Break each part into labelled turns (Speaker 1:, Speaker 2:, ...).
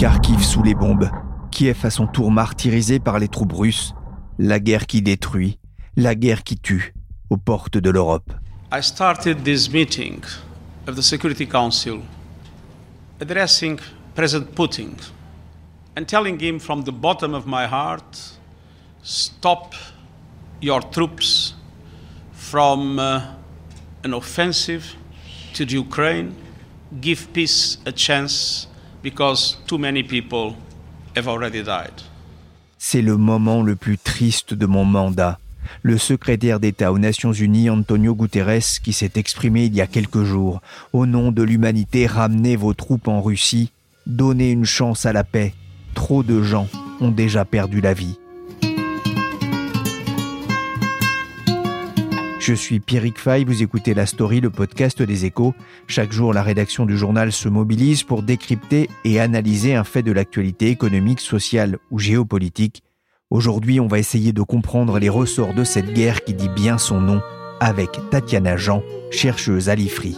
Speaker 1: Kharkiv sous les bombes, Kiev à son tour martyrisé par les troupes russes, la guerre qui détruit, la guerre qui tue, aux portes de l'Europe.
Speaker 2: I started this meeting of the Security Council addressing President Putin and telling him from the bottom of my heart stop your troops from uh, an offensive to the Ukraine, give peace a chance because too many people have already died.
Speaker 1: C'est le moment le plus triste de mon mandat. Le secrétaire d'État aux Nations Unies, Antonio Guterres, qui s'est exprimé il y a quelques jours, au nom de l'humanité, ramenez vos troupes en Russie, donnez une chance à la paix. Trop de gens ont déjà perdu la vie. Je suis Pierrick Fay, vous écoutez La Story, le podcast des échos. Chaque jour, la rédaction du journal se mobilise pour décrypter et analyser un fait de l'actualité économique, sociale ou géopolitique. Aujourd'hui, on va essayer de comprendre les ressorts de cette guerre qui dit bien son nom avec Tatiana Jean, chercheuse à l'IFRI.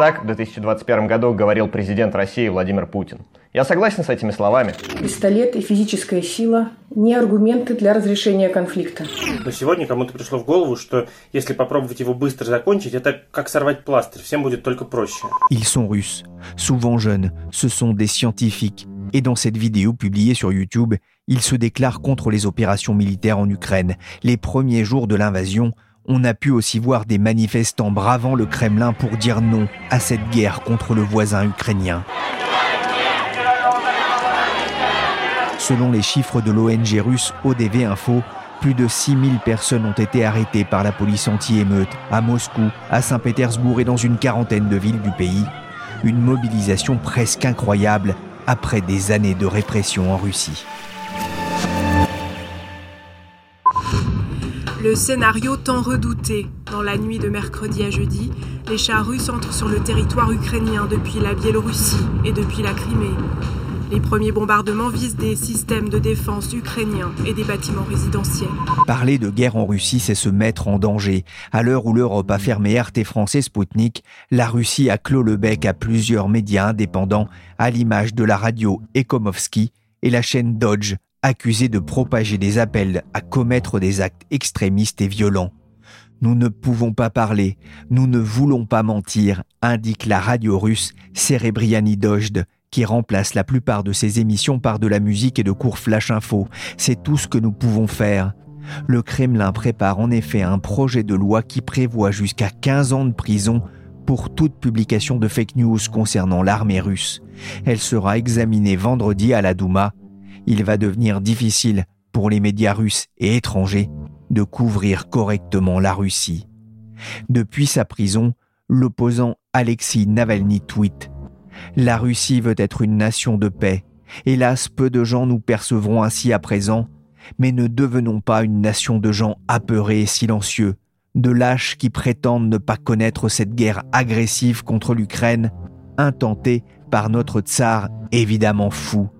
Speaker 3: Так в 2021 году говорил президент России Владимир Путин. Я согласен с этими словами.
Speaker 4: Пистолет и физическая сила не аргументы для разрешения конфликта.
Speaker 5: Но сегодня кому-то пришло в голову, что если попробовать его быстро закончить, это как сорвать пластырь, всем будет только проще.
Speaker 1: Ils sont russes, souvent jeunes, ce sont des scientifiques. Et dans cette vidéo publiée sur YouTube, ils se déclarent contre les opérations militaires en Ukraine. Les premiers jours de l'invasion, on a pu aussi voir des manifestants bravant le Kremlin pour dire non à cette guerre contre le voisin ukrainien. Selon les chiffres de l'ONG russe ODV Info, plus de 6000 personnes ont été arrêtées par la police anti-émeute à Moscou, à Saint-Pétersbourg et dans une quarantaine de villes du pays. Une mobilisation presque incroyable après des années de répression en Russie.
Speaker 6: Le scénario tant redouté. Dans la nuit de mercredi à jeudi, les chars russes entrent sur le territoire ukrainien depuis la Biélorussie et depuis la Crimée. Les premiers bombardements visent des systèmes de défense ukrainiens et des bâtiments résidentiels.
Speaker 1: Parler de guerre en Russie, c'est se mettre en danger. À l'heure où l'Europe a fermé RT français Sputnik, la Russie a clos le bec à plusieurs médias indépendants, à l'image de la radio Ekomovski et la chaîne Dodge accusé de propager des appels à commettre des actes extrémistes et violents. Nous ne pouvons pas parler, nous ne voulons pas mentir, indique la radio russe Serebriani Dojд, qui remplace la plupart de ses émissions par de la musique et de cours flash info. C'est tout ce que nous pouvons faire. Le Kremlin prépare en effet un projet de loi qui prévoit jusqu'à 15 ans de prison pour toute publication de fake news concernant l'armée russe. Elle sera examinée vendredi à la Douma il va devenir difficile pour les médias russes et étrangers de couvrir correctement la Russie. Depuis sa prison, l'opposant Alexis Navalny tweet La Russie veut être une nation de paix. Hélas, peu de gens nous percevront ainsi à présent, mais ne devenons pas une nation de gens apeurés et silencieux, de lâches qui prétendent ne pas connaître cette guerre agressive contre l'Ukraine, intentée par notre tsar évidemment fou.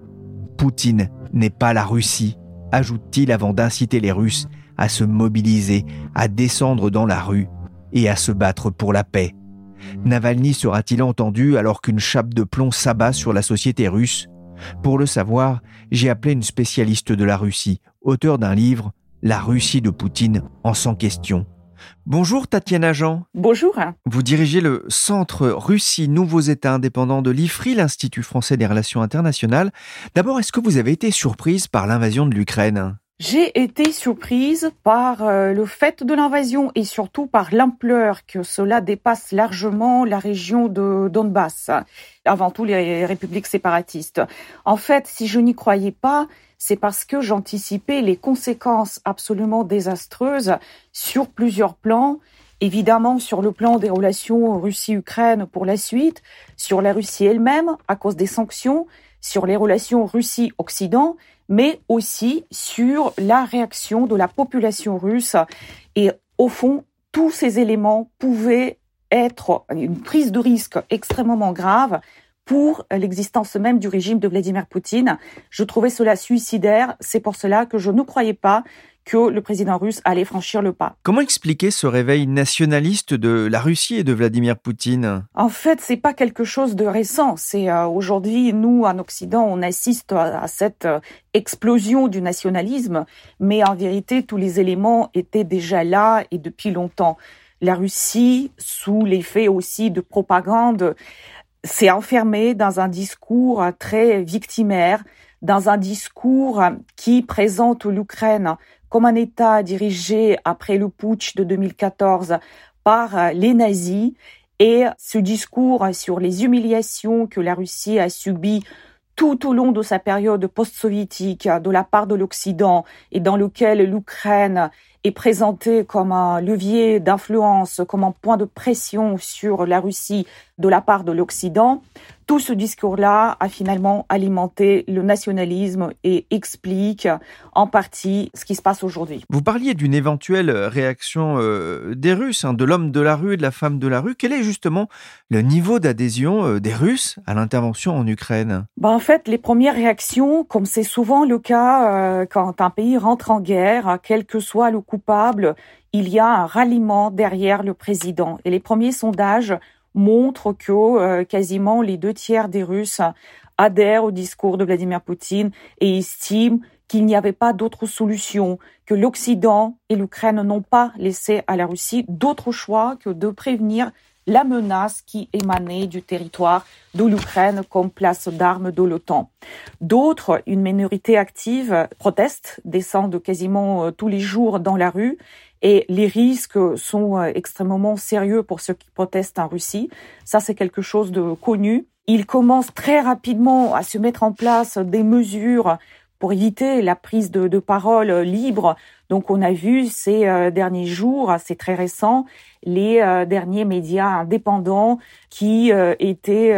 Speaker 1: Poutine n'est pas la Russie, ajoute-t-il avant d'inciter les Russes à se mobiliser, à descendre dans la rue et à se battre pour la paix. Navalny sera-t-il entendu alors qu'une chape de plomb s'abat sur la société russe? Pour le savoir, j'ai appelé une spécialiste de la Russie, auteur d'un livre La Russie de Poutine en sans question. Bonjour Tatiana Jean.
Speaker 7: Bonjour.
Speaker 1: Vous dirigez le Centre Russie Nouveaux États indépendants de l'IFRI, l'Institut français des relations internationales. D'abord, est-ce que vous avez été surprise par l'invasion de l'Ukraine?
Speaker 7: J'ai été surprise par euh, le fait de l'invasion et surtout par l'ampleur que cela dépasse largement la région de Donbass, avant tout les républiques séparatistes. En fait, si je n'y croyais pas, c'est parce que j'anticipais les conséquences absolument désastreuses sur plusieurs plans évidemment sur le plan des relations Russie-Ukraine pour la suite, sur la Russie elle-même à cause des sanctions, sur les relations Russie-Occident, mais aussi sur la réaction de la population russe. Et au fond, tous ces éléments pouvaient être une prise de risque extrêmement grave pour l'existence même du régime de Vladimir Poutine. Je trouvais cela suicidaire. C'est pour cela que je ne croyais pas que le président russe allait franchir le pas.
Speaker 1: Comment expliquer ce réveil nationaliste de la Russie et de Vladimir Poutine?
Speaker 7: En fait, c'est pas quelque chose de récent. C'est euh, aujourd'hui, nous, en Occident, on assiste à, cette euh, explosion du nationalisme, mais en vérité, tous les éléments étaient déjà là et depuis longtemps. La Russie, sous l'effet aussi de propagande, s'est enfermée dans un discours très victimaire, dans un discours qui présente l'Ukraine comme un État dirigé après le putsch de 2014 par les nazis. Et ce discours sur les humiliations que la Russie a subies tout au long de sa période post-soviétique de la part de l'Occident et dans lequel l'Ukraine est présentée comme un levier d'influence, comme un point de pression sur la Russie de la part de l'Occident, tout ce discours-là a finalement alimenté le nationalisme et explique en partie ce qui se passe aujourd'hui.
Speaker 1: Vous parliez d'une éventuelle réaction euh, des Russes, hein, de l'homme de la rue et de la femme de la rue. Quel est justement le niveau d'adhésion euh, des Russes à l'intervention en Ukraine?
Speaker 7: Ben, En fait, les premières réactions, comme c'est souvent le cas euh, quand un pays rentre en guerre, quel que soit le coupable, il y a un ralliement derrière le président. Et les premiers sondages montre que euh, quasiment les deux tiers des Russes adhèrent au discours de Vladimir Poutine et estiment qu'il n'y avait pas d'autre solution, que l'Occident et l'Ukraine n'ont pas laissé à la Russie d'autre choix que de prévenir la menace qui émanait du territoire de l'Ukraine comme place d'armes de l'OTAN. D'autres, une minorité active, protestent, descendent quasiment euh, tous les jours dans la rue et les risques sont euh, extrêmement sérieux pour ceux qui protestent en Russie. Ça, c'est quelque chose de connu. Il commence très rapidement à se mettre en place des mesures pour éviter la prise de, de parole libre. Donc, on a vu ces euh, derniers jours, c'est très récent, les euh, derniers médias indépendants qui étaient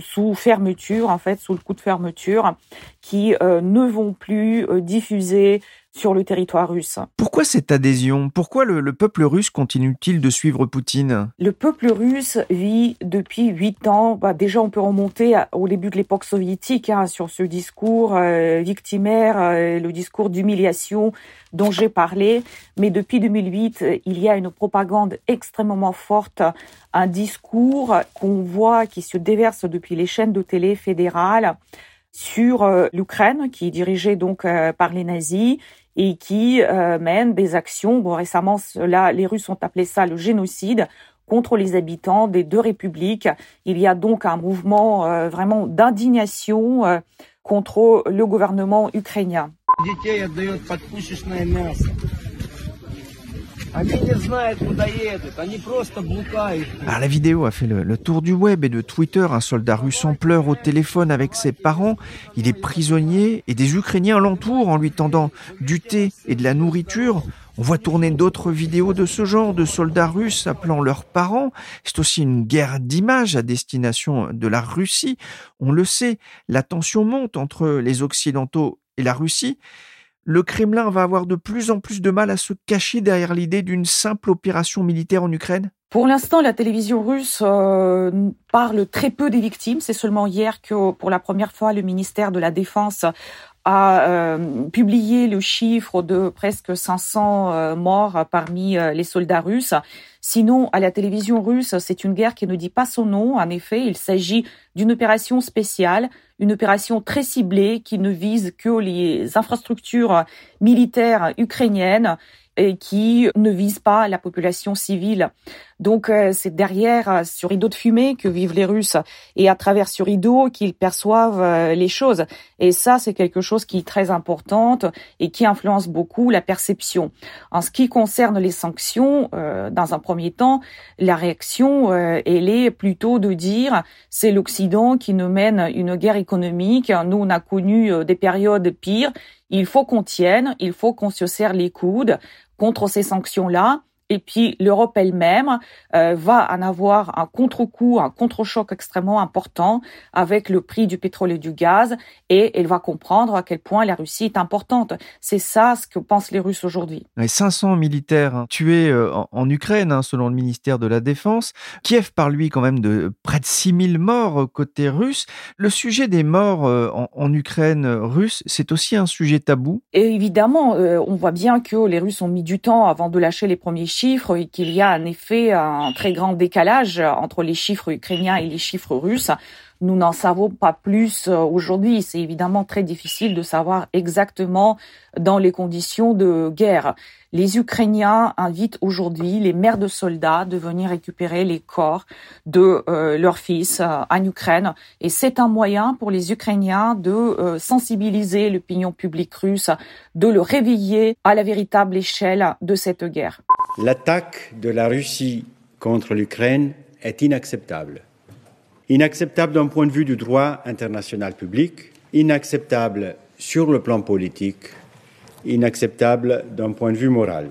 Speaker 7: sous fermeture, en fait, sous le coup de fermeture, qui ne vont plus diffuser sur le territoire russe.
Speaker 1: Pourquoi cette adhésion? Pourquoi le, peuple russe continue-t-il de suivre Poutine?
Speaker 7: Le peuple russe vit depuis huit ans. Bah, déjà, on peut remonter au début de l'époque soviétique hein, sur ce discours euh, victimaire, euh, le discours d'humiliation dont j'ai parlé. Mais depuis 2008, il y a une propagande extrêmement forte, un discours qu'on voit qui se déverse depuis les chaînes de télé fédérales sur euh, l'Ukraine, qui est dirigée donc par les nazis, et qui euh, mènent des actions. Récemment, cela, les Russes ont appelé ça le génocide contre les habitants des deux républiques. Il y a donc un mouvement euh, vraiment d'indignation euh, contre le gouvernement ukrainien.
Speaker 1: La vidéo a fait le, tour du web et de Twitter. Un soldat russe en pleurs au téléphone avec ses parents. Il est prisonnier et des Ukrainiens l'entourent en lui tendant du thé et de la nourriture. On voit tourner d'autres vidéos de ce genre, de soldats russes appelant leurs parents. C'est aussi une guerre d'images à destination de la Russie. On le sait, la tension monte entre les Occidentaux et la Russie le Kremlin va avoir de plus en plus de mal à se cacher derrière l'idée d'une simple opération militaire en Ukraine
Speaker 7: Pour l'instant, la télévision russe euh, parle très peu des victimes. C'est seulement hier que, pour la première fois, le ministère de la Défense a euh, publié le chiffre de presque 500 euh, morts parmi les soldats russes. Sinon, à la télévision russe, c'est une guerre qui ne dit pas son nom. En effet, il s'agit d'une opération spéciale, une opération très ciblée qui ne vise que les infrastructures militaires ukrainiennes et qui ne visent pas la population civile. Donc euh, c'est derrière euh, ce rideau de fumée que vivent les Russes et à travers ce rideau qu'ils perçoivent euh, les choses. Et ça, c'est quelque chose qui est très important et qui influence beaucoup la perception. En ce qui concerne les sanctions, dans un premier temps, la réaction, elle est plutôt de dire c'est l'Occident qui nous mène une guerre économique. Nous, on a connu des périodes pires. Il faut qu'on tienne, il faut qu'on se serre les coudes contre ces sanctions-là et puis l'Europe elle-même euh, va en avoir un contre-coup, un contre-choc extrêmement important avec le prix du pétrole et du gaz, et elle va comprendre à quel point la Russie est importante. C'est ça ce que pensent les Russes aujourd'hui.
Speaker 1: 500 militaires hein, tués euh, en, Ukraine, hein, selon le ministère de la Défense. Kiev parle lui quand même de près de 6000 morts côté russe. Le sujet des morts euh, en, Ukraine russe, c'est aussi un sujet tabou.
Speaker 7: Et évidemment, on voit bien que les Russes ont mis du temps avant de lâcher les premiers chiffres et qu'il y a en effet un très grand décalage entre les chiffres ukrainiens et les chiffres russes. Nous n'en savons pas plus euh, aujourd'hui. C'est évidemment très difficile de savoir exactement dans les conditions de guerre. Les Ukrainiens invitent aujourd'hui les mères de soldats de venir récupérer les corps de euh, leurs fils euh, en Ukraine. Et c'est un moyen pour les Ukrainiens de sensibiliser l'opinion publique russe, de le réveiller à la véritable échelle de cette guerre.
Speaker 8: L'attaque de la Russie contre l'Ukraine est inacceptable. Inacceptable d'un point de vue du droit international public, inacceptable sur le plan politique, inacceptable d'un point de vue moral.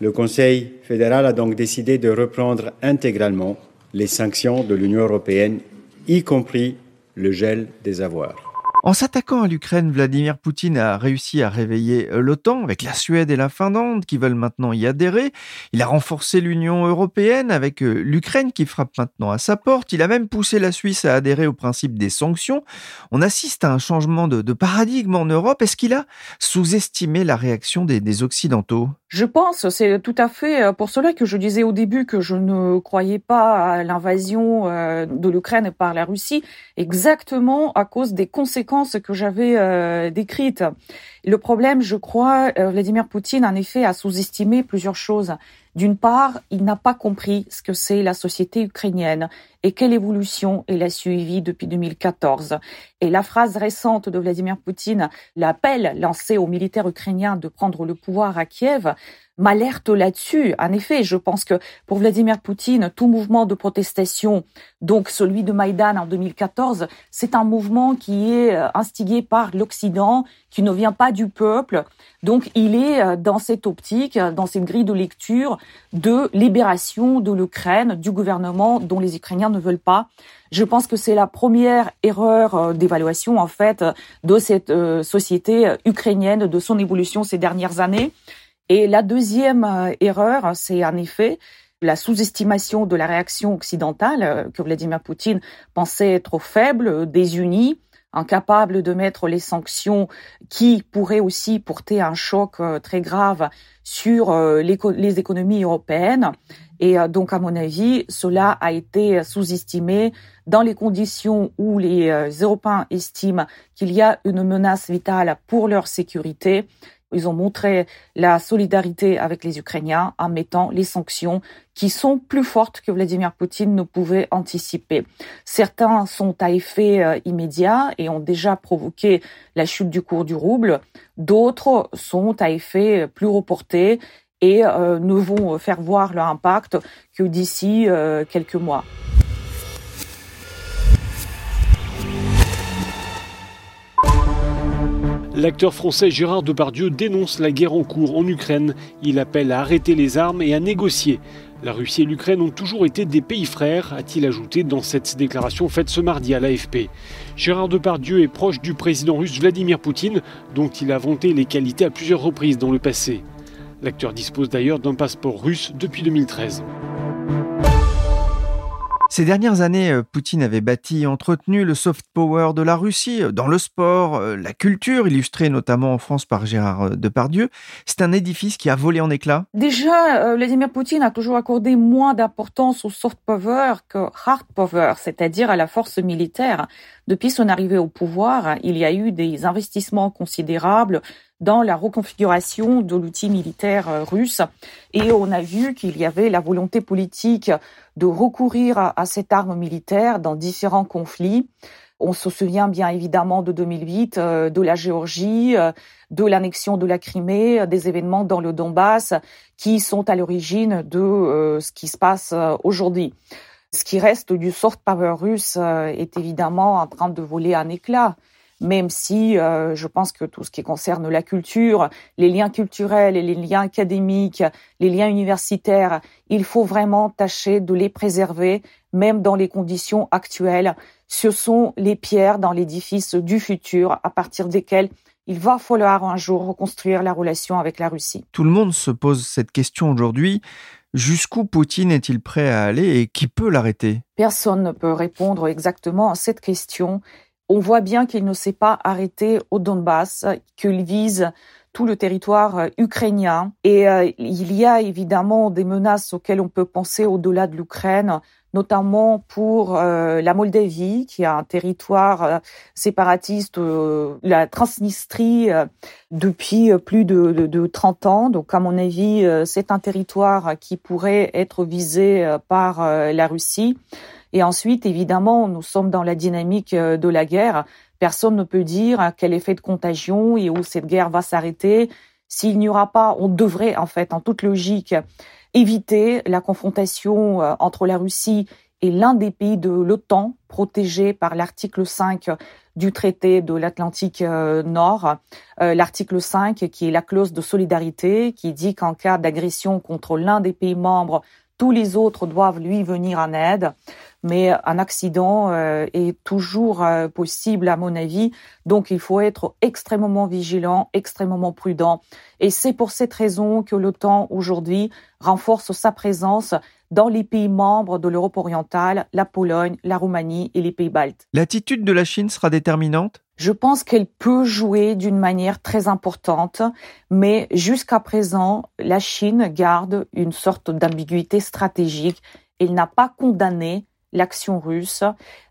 Speaker 8: Le Conseil fédéral a donc décidé de reprendre intégralement les sanctions de l'Union européenne, y compris le gel des avoirs.
Speaker 1: En s'attaquant à l'Ukraine, Vladimir Poutine a réussi à réveiller euh, l'OTAN avec la Suède et la Finlande qui veulent maintenant y adhérer. Il a renforcé l'Union européenne avec euh, l'Ukraine qui frappe maintenant à sa porte. Il a même poussé la Suisse à adhérer au principe des sanctions. On assiste à un changement de, paradigme en Europe. Est-ce qu'il a sous-estimé la réaction des, Occidentaux?
Speaker 7: Je pense, c'est tout à fait euh, pour cela que je disais au début que je ne croyais pas à l'invasion de l'Ukraine par la Russie, exactement à cause des conséquences que j'avais euh, décrites. Le problème, je crois, euh, Vladimir Poutine, en effet, a sous-estimé plusieurs choses. D'une part, il n'a pas compris ce que c'est la société ukrainienne et quelle évolution elle a suivi depuis 2014. Et la phrase récente de Vladimir Poutine, l'appel lancé aux militaires ukrainiens de prendre le pouvoir à Kiev, m'alerte là-dessus. En effet, je pense que pour Vladimir Poutine, tout mouvement de protestation, donc celui de Maïdan en 2014, c'est un mouvement qui est euh, instigé par l'Occident, qui ne vient pas du peuple. Donc il est euh, dans cette optique, dans cette grille de lecture de libération de l'Ukraine, du gouvernement dont les Ukrainiens ne veulent pas. Je pense que c'est la première erreur euh, d'évaluation en fait de cette société ukrainienne, de son évolution ces dernières années. Et la deuxième euh, erreur, c'est en effet la sous-estimation de la réaction occidentale euh, que Vladimir Poutine pensait être faible, désunie, incapable de mettre les sanctions qui pourraient aussi porter un choc euh, très grave sur les économies européennes. Et donc, à mon avis, cela a été sous-estimé dans les conditions où les Européens estiment qu'il y a une menace vitale pour leur sécurité. Ils ont montré la solidarité avec les Ukrainiens en mettant les sanctions qui sont plus fortes que Vladimir Poutine ne pouvait anticiper. Certains sont à effet euh, immédiat et ont déjà provoqué la chute du cours du rouble. D'autres sont à effet plus reporté et euh, ne vont faire voir leur impact que d'ici euh, quelques mois.
Speaker 9: L'acteur français Gérard Depardieu dénonce la guerre en cours en Ukraine. Il appelle à arrêter les armes et à négocier. La Russie et l'Ukraine ont toujours été des pays frères, a-t-il ajouté dans cette déclaration faite ce mardi à l'AFP. Gérard Depardieu est proche du président russe Vladimir Poutine, dont il a vanté les qualités à plusieurs reprises dans le passé. L'acteur dispose d'ailleurs d'un passeport russe depuis 2013.
Speaker 1: Ces dernières années, euh, Poutine avait bâti et entretenu le soft power de la Russie euh, dans le sport, euh, la culture, illustrée notamment en France par Gérard Depardieu. C'est un édifice qui a volé en éclats.
Speaker 7: Déjà, Vladimir Poutine a toujours accordé moins d'importance au soft power que hard power, c'est-à-dire à la force militaire. Depuis son arrivée au pouvoir, il y a eu des investissements considérables dans la reconfiguration de l'outil militaire euh, russe. Et on a vu qu'il y avait la volonté politique de recourir à, cette arme militaire dans différents conflits. On se souvient bien évidemment de 2008, euh, de la Géorgie, euh, de l'annexion de la Crimée, des événements dans le Donbass qui sont à l'origine de ce qui se passe aujourd'hui. Ce qui reste du soft power russe est évidemment en train de voler un éclat même si euh, je pense que tout ce qui concerne la culture, les liens culturels et les liens académiques, les liens universitaires, il faut vraiment tâcher de les préserver, même dans les conditions actuelles. Ce sont les pierres dans l'édifice du futur à partir desquelles il va falloir un jour reconstruire la relation avec la Russie.
Speaker 1: Tout le monde se pose cette question aujourd'hui. Jusqu'où Poutine est-il prêt à aller et qui peut l'arrêter?
Speaker 7: Personne ne peut répondre exactement à cette question on voit bien qu'il ne s'est pas arrêté au Donbass, qu'il vise tout le territoire euh, ukrainien. Et euh, il y a évidemment des menaces auxquelles on peut penser au-delà de l'Ukraine, notamment pour euh, la Moldavie, qui a un territoire séparatiste, la Transnistrie, depuis plus de, de, de, 30 ans. Donc, à mon avis, c'est un territoire qui pourrait être visé par la Russie. Et ensuite, évidemment, nous sommes dans la dynamique euh, de la guerre. Personne ne peut dire quel effet de contagion et où cette guerre va s'arrêter. S'il n'y aura pas, on devrait, en fait, en toute logique, éviter la confrontation euh, entre la Russie et l'un des pays de l'OTAN protégé par l'article 5 du traité de l'Atlantique euh, Nord, l'article 5 qui est la clause de solidarité qui dit qu'en cas d'agression contre l'un des pays membres, tous les autres doivent lui venir en aide mais un accident euh, est toujours euh, possible à mon avis. Donc il faut être extrêmement vigilant, extrêmement prudent. Et c'est pour cette raison que l'OTAN aujourd'hui renforce sa présence dans les pays membres de l'Europe orientale, la Pologne, la Roumanie et les pays baltes.
Speaker 1: L'attitude de la Chine sera déterminante?
Speaker 7: Je pense qu'elle peut jouer d'une manière très importante, mais jusqu'à présent, la Chine garde une sorte d'ambiguïté stratégique. Elle n'a pas condamné l'action russe.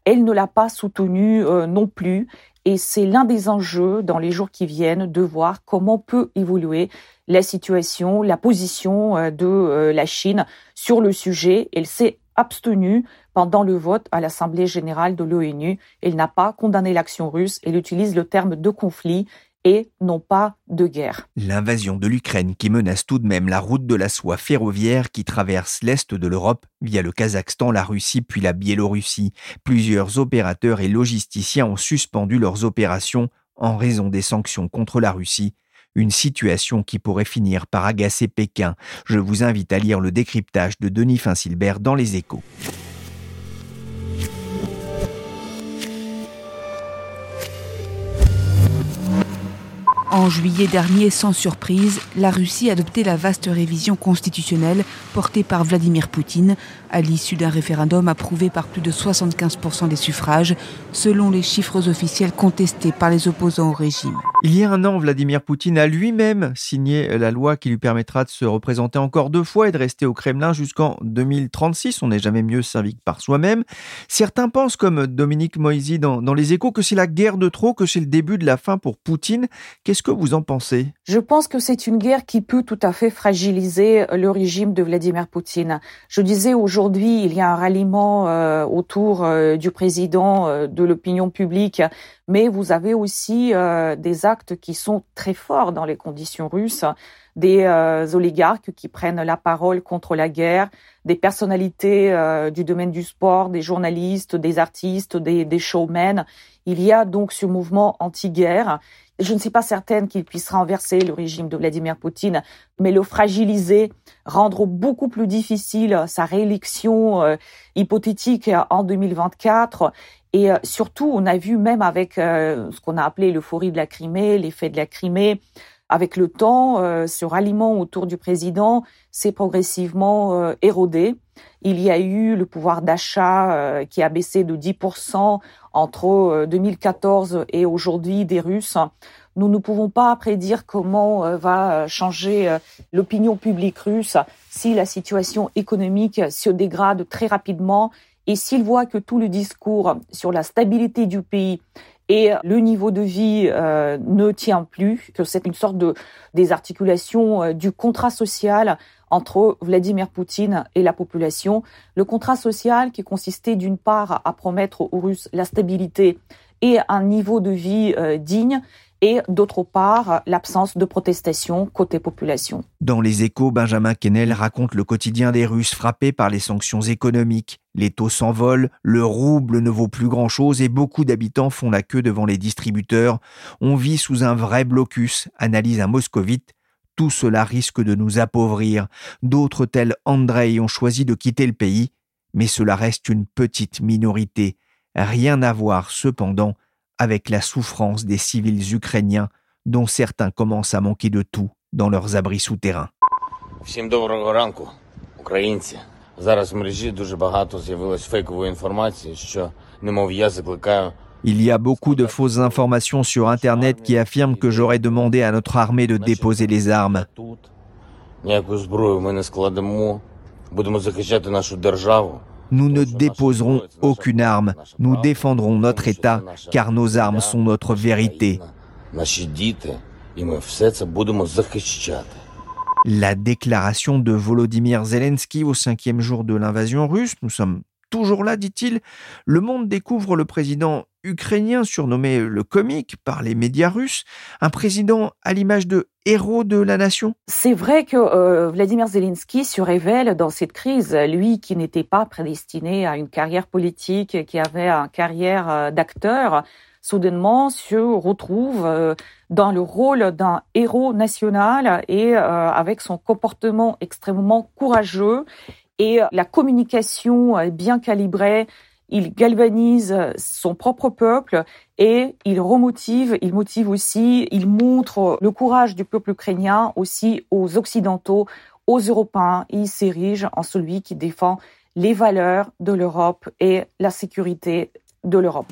Speaker 7: Elle ne l'a pas soutenue euh, non plus. Et c'est l'un des enjeux dans les jours qui viennent de voir comment peut évoluer la situation, la position euh, de euh, la Chine sur le sujet. Elle s'est abstenue pendant le vote à l'Assemblée générale de l'ONU. Elle n'a pas condamné l'action russe. Elle utilise le terme de conflit et non pas de guerre.
Speaker 1: L'invasion de l'Ukraine qui menace tout de même la route de la soie ferroviaire qui traverse l'est de l'Europe via le Kazakhstan, la Russie puis la Biélorussie. Plusieurs opérateurs et logisticiens ont suspendu leurs opérations en raison des sanctions contre la Russie. Une situation qui pourrait finir par agacer Pékin. Je vous invite à lire le décryptage de Denis Finsilbert dans Les Échos.
Speaker 10: En juillet dernier, sans surprise, la Russie a adopté la vaste révision constitutionnelle portée par Vladimir Poutine à l'issue d'un référendum approuvé par plus de 75% des suffrages, selon les chiffres officiels contestés par les opposants au régime.
Speaker 1: Il y a un an, Vladimir Poutine a lui-même signé la loi qui lui permettra de se représenter encore deux fois et de rester au Kremlin jusqu'en 2036. On n'est jamais mieux servi que par soi-même. Certains pensent, comme Dominique Moisy dans, dans Les Échos, que c'est la guerre de trop, que c'est le début de la fin pour Poutine. Qu'est-ce que vous en pensez?
Speaker 7: Je pense que c'est une guerre qui peut tout à fait fragiliser le régime de Vladimir Poutine. Je disais aujourd'hui, il y a un ralliement euh, autour euh, du président euh, de l'opinion publique, mais vous avez aussi des actes qui sont très forts dans les conditions russes des oligarques qui prennent la parole contre la guerre, des personnalités du domaine du sport, des journalistes, des artistes, des, des showmen. Il y a donc ce mouvement anti-guerre je ne suis pas certaine qu'il puisse renverser le régime de Vladimir Poutine, mais le fragiliser, rendre beaucoup plus difficile sa réélection euh, hypothétique en 2024. Et euh, surtout, on a vu même avec euh, ce qu'on a appelé l'euphorie de la Crimée, l'effet de la Crimée, avec le temps, ce ralliement autour du président s'est progressivement érodé. Il y a eu le pouvoir d'achat qui a baissé de 10% entre 2014 euh, et aujourd'hui des Russes. Nous ne pouvons pas prédire comment euh, va euh, changer l'opinion publique russe si la situation économique se dégrade très rapidement et s'il voit que tout le discours sur la stabilité du pays et le niveau de vie ne tient plus, que c'est une sorte de désarticulation du contrat social entre Vladimir Poutine et la population. Le contrat social qui consistait d'une part à promettre aux Russes la stabilité et un niveau de vie euh, digne et d'autre part l'absence de protestation côté population.
Speaker 1: Dans les échos, Benjamin Kennel raconte le quotidien des Russes frappés par les sanctions économiques. Les taux s'envolent, le rouble ne vaut plus grand-chose et beaucoup d'habitants font la queue devant les distributeurs. On vit sous un vrai blocus, analyse un moscovite. Tout cela risque de nous appauvrir. D'autres tels Andrei ont choisi de quitter le pays, mais cela reste une petite minorité. Rien à voir cependant avec la souffrance des civils ukrainiens dont certains commencent à manquer de tout dans leurs abris souterrains. Il y a beaucoup de fausses informations sur Internet qui affirment que j'aurais demandé à notre armée de déposer les armes. Nous ne déposerons aucune arme. Nous défendrons notre État car nos armes sont notre vérité. La déclaration de Volodymyr Zelensky au cinquième jour de l'invasion russe, nous sommes toujours là, dit-il. Le monde découvre le président ukrainien surnommé le comique par les médias russes, un président à l'image de héros de la nation
Speaker 7: C'est vrai que euh, Vladimir Zelensky se révèle dans cette crise, lui qui n'était pas prédestiné à une carrière politique, qui avait une carrière euh, d'acteur, soudainement se retrouve euh, dans le rôle d'un héros national et avec son comportement extrêmement courageux et la communication bien calibrée il galvanise son propre peuple et il remotive, il motive aussi, il montre le courage du peuple ukrainien aussi aux Occidentaux, aux Européens. Il s'érige en celui qui défend les valeurs de l'Europe et la sécurité de l'Europe.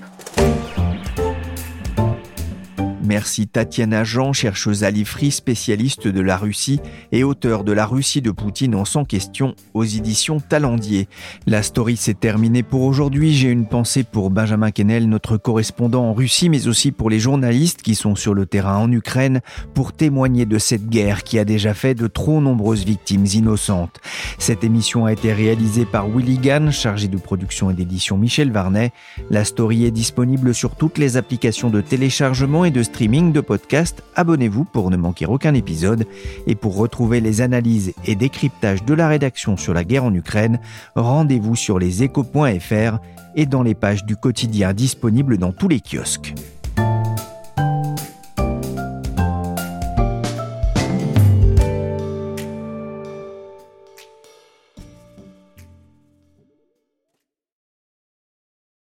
Speaker 1: Merci Tatiana Jean, chercheuse à l'IFRI, spécialiste de la Russie et auteur de La Russie de Poutine en sans question aux éditions Talendier. La story s'est terminée pour aujourd'hui. J'ai une pensée pour Benjamin Kennel, notre correspondant en Russie, mais aussi pour les journalistes qui sont sur le terrain en Ukraine pour témoigner de cette guerre qui a déjà fait de trop nombreuses victimes innocentes. Cette émission a été réalisée par Willy Gann, chargé de production et d'édition Michel Varnet. La story est disponible sur toutes les applications de téléchargement et de streaming de podcast, abonnez-vous pour ne manquer aucun épisode. Et pour retrouver les analyses et décryptages de la rédaction sur la guerre en Ukraine, rendez-vous sur leséchos.fr et dans les pages du quotidien disponibles dans tous les kiosques.